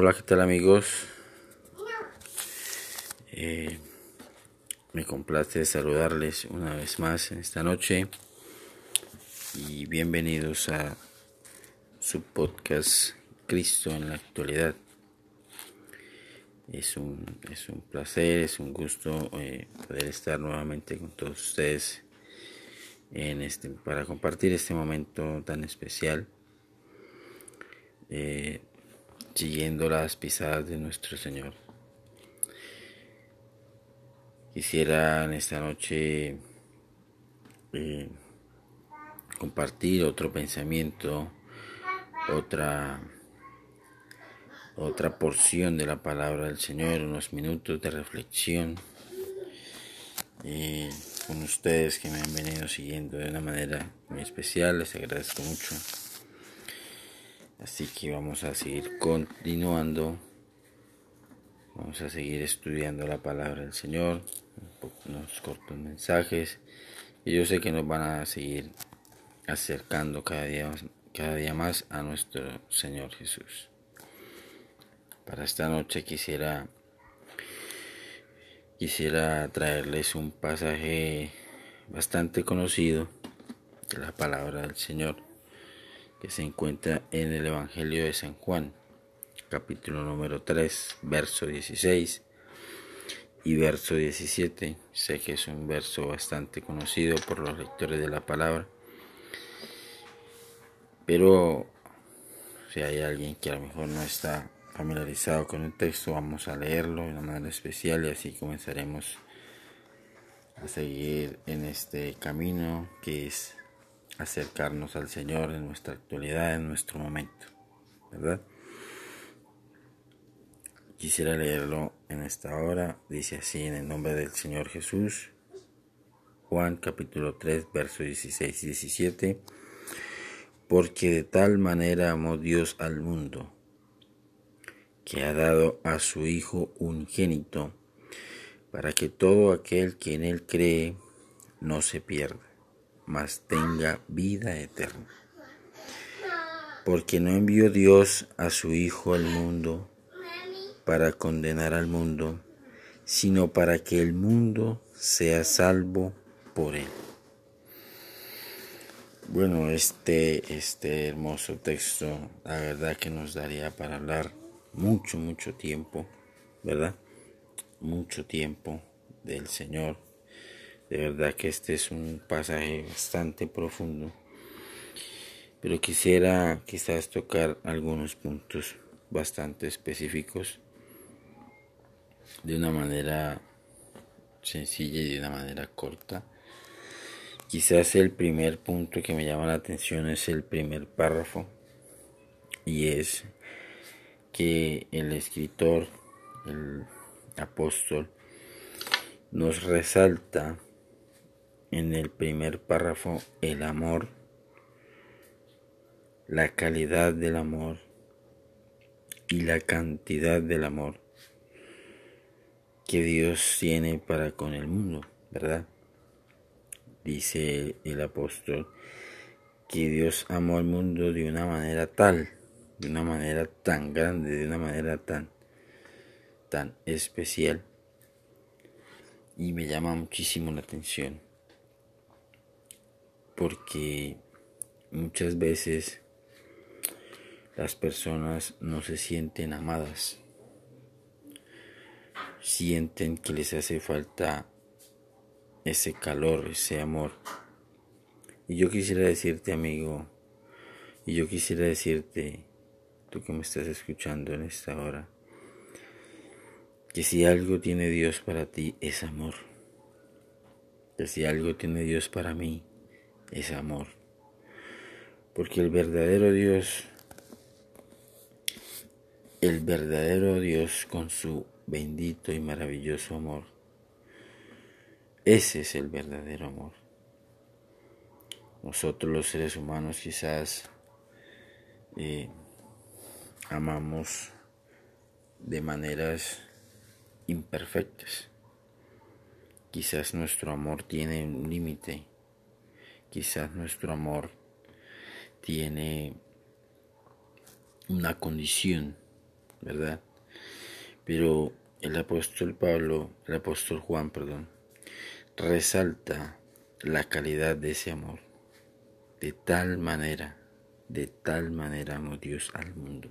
Hola, ¿qué tal amigos? Eh, me complace saludarles una vez más esta noche y bienvenidos a su podcast Cristo en la actualidad. Es un, es un placer, es un gusto eh, poder estar nuevamente con todos ustedes en este, para compartir este momento tan especial. Eh, siguiendo las pisadas de nuestro Señor. Quisiera en esta noche eh, compartir otro pensamiento, otra otra porción de la palabra del Señor, unos minutos de reflexión y con ustedes que me han venido siguiendo de una manera muy especial, les agradezco mucho. Así que vamos a seguir continuando. Vamos a seguir estudiando la palabra del Señor, unos cortos mensajes. Y yo sé que nos van a seguir acercando cada día, cada día más a nuestro Señor Jesús. Para esta noche quisiera quisiera traerles un pasaje bastante conocido de la palabra del Señor que se encuentra en el Evangelio de San Juan, capítulo número 3, verso 16 y verso 17. Sé que es un verso bastante conocido por los lectores de la palabra, pero si hay alguien que a lo mejor no está familiarizado con el texto, vamos a leerlo de una manera especial y así comenzaremos a seguir en este camino que es acercarnos al Señor en nuestra actualidad, en nuestro momento, ¿verdad? Quisiera leerlo en esta hora, dice así en el nombre del Señor Jesús, Juan capítulo 3, versos 16 y 17, porque de tal manera amó Dios al mundo, que ha dado a su Hijo unigénito, para que todo aquel que en Él cree no se pierda mas tenga vida eterna. Porque no envió Dios a su Hijo al mundo para condenar al mundo, sino para que el mundo sea salvo por él. Bueno, este, este hermoso texto, la verdad que nos daría para hablar mucho, mucho tiempo, ¿verdad? Mucho tiempo del Señor de verdad que este es un pasaje bastante profundo. Pero quisiera quizás tocar algunos puntos bastante específicos de una manera sencilla y de una manera corta. Quizás el primer punto que me llama la atención es el primer párrafo y es que el escritor, el apóstol, nos resalta en el primer párrafo el amor, la calidad del amor y la cantidad del amor que Dios tiene para con el mundo, ¿verdad? Dice el apóstol que Dios amó al mundo de una manera tal, de una manera tan grande, de una manera tan tan especial y me llama muchísimo la atención porque muchas veces las personas no se sienten amadas, sienten que les hace falta ese calor, ese amor. Y yo quisiera decirte, amigo, y yo quisiera decirte, tú que me estás escuchando en esta hora, que si algo tiene Dios para ti es amor. Que si algo tiene Dios para mí es amor. Porque el verdadero Dios, el verdadero Dios con su bendito y maravilloso amor, ese es el verdadero amor. Nosotros los seres humanos quizás eh, amamos de maneras imperfectas. Quizás nuestro amor tiene un límite Quizás nuestro amor tiene una condición ¿verdad? Pero el apóstol Pablo, el apóstol Juan, perdón, resalta la calidad de ese amor. De tal manera, de tal manera amó Dios al mundo,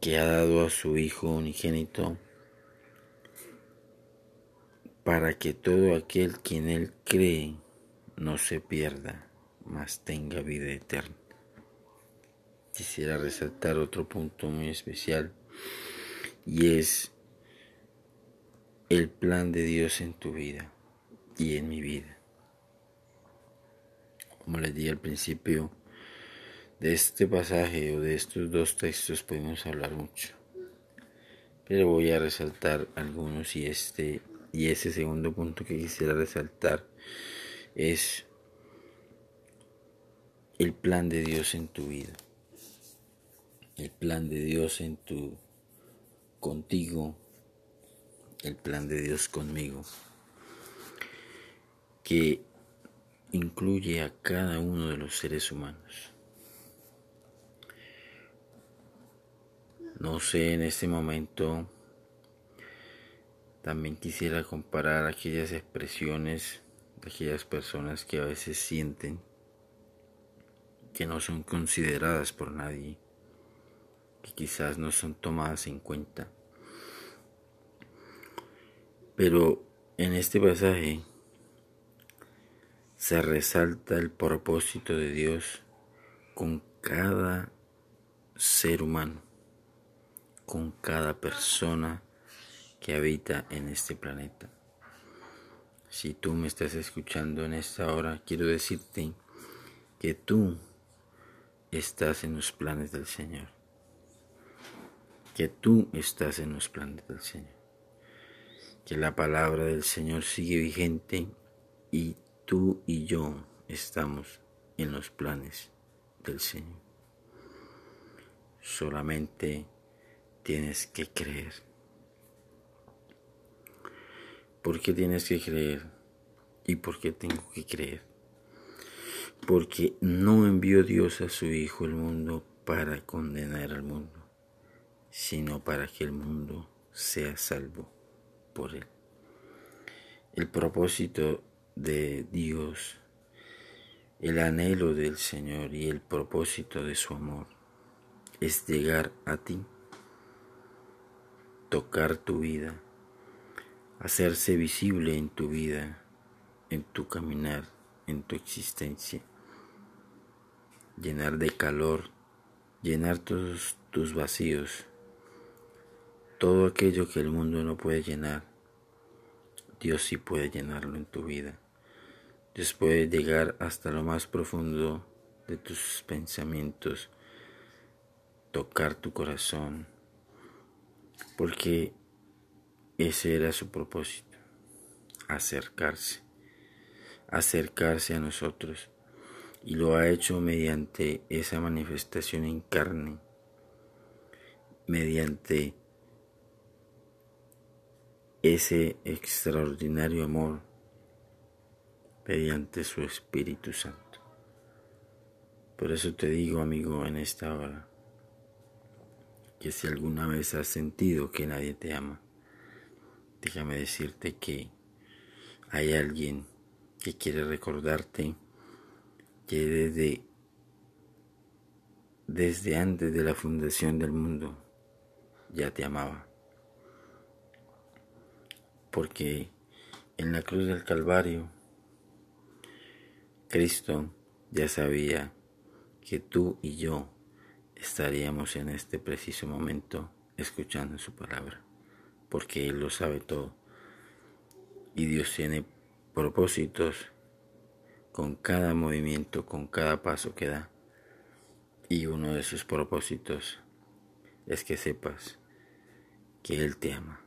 que ha dado a su Hijo unigénito para que todo aquel que en Él cree no se pierda, mas tenga vida eterna. Quisiera resaltar otro punto muy especial y es el plan de Dios en tu vida y en mi vida. Como les dije al principio, de este pasaje o de estos dos textos podemos hablar mucho, pero voy a resaltar algunos y este y ese segundo punto que quisiera resaltar es el plan de Dios en tu vida, el plan de Dios en tu contigo, el plan de Dios conmigo, que incluye a cada uno de los seres humanos. No sé en este momento, también quisiera comparar aquellas expresiones aquellas personas que a veces sienten que no son consideradas por nadie, que quizás no son tomadas en cuenta pero en este pasaje se resalta el propósito de Dios con cada ser humano, con cada persona que habita en este planeta. Si tú me estás escuchando en esta hora, quiero decirte que tú estás en los planes del Señor. Que tú estás en los planes del Señor que la palabra del Señor sigue vigente y tú y yo estamos en los planes del Señor. Solamente tienes que creer. ¿Por qué tienes que creer? ¿Y por qué tengo que creer? Porque no envió Dios a su Hijo al mundo para condenar al mundo, sino para que el mundo sea salvo por Él. El propósito de Dios, el anhelo del Señor y el propósito de su amor es llegar a ti, tocar tu vida, hacerse visible en tu vida, en tu caminar, en tu existencia, llenar de calor, llenar todos tus vacíos todo aquello que el mundo no puede llenar, Dios sí puede llenarlo en tu vida. Dios puede llegar hasta lo más profundo de tus pensamientos, tocar tu corazón, porque ese era su propósito, acercarse, acercarse a nosotros, y lo ha hecho mediante esa manifestación en carne, mediante ese extraordinario amor mediante su Espíritu Santo. Por eso te digo, amigo, en esta hora, que si alguna vez has sentido que nadie te ama, déjame decirte que hay alguien que quiere recordarte que desde, desde antes de la fundación del mundo ya te amaba. Porque en la cruz del Calvario Cristo ya sabía que tú y yo estaríamos en este preciso momento escuchando su palabra, porque Él lo sabe todo. Y Dios tiene propósitos con cada movimiento, con cada paso que da. Y uno de sus propósitos es que sepas que Él te ama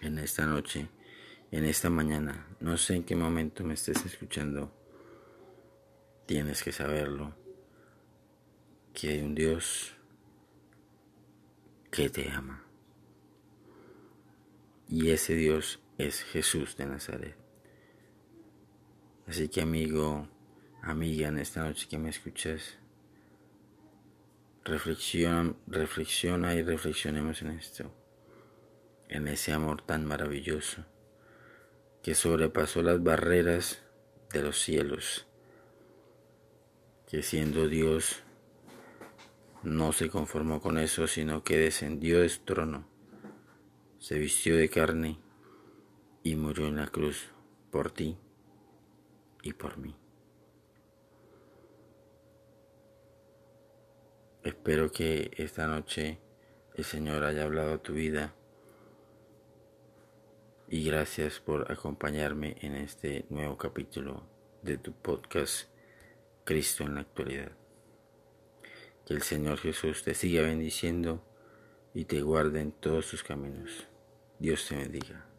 en esta noche, en esta mañana. No sé en qué momento me estés escuchando. Tienes que saberlo. Que hay un Dios que te ama. Y ese Dios es Jesús de Nazaret. Así que amigo, amiga, en esta noche que me escuchas, reflexiona, reflexiona y reflexionemos en esto, en ese amor tan maravilloso que sobrepasó las barreras de los cielos, que siendo Dios no se conformó con eso, sino que descendió de su trono, se vistió de carne y murió en la cruz por ti y por mí. Espero que esta noche el Señor haya hablado a tu vida y gracias por acompañarme en este nuevo capítulo de tu podcast Cristo en la actualidad. Que el Señor Jesús te siga bendiciendo y te guarde en todos sus caminos. Dios te bendiga.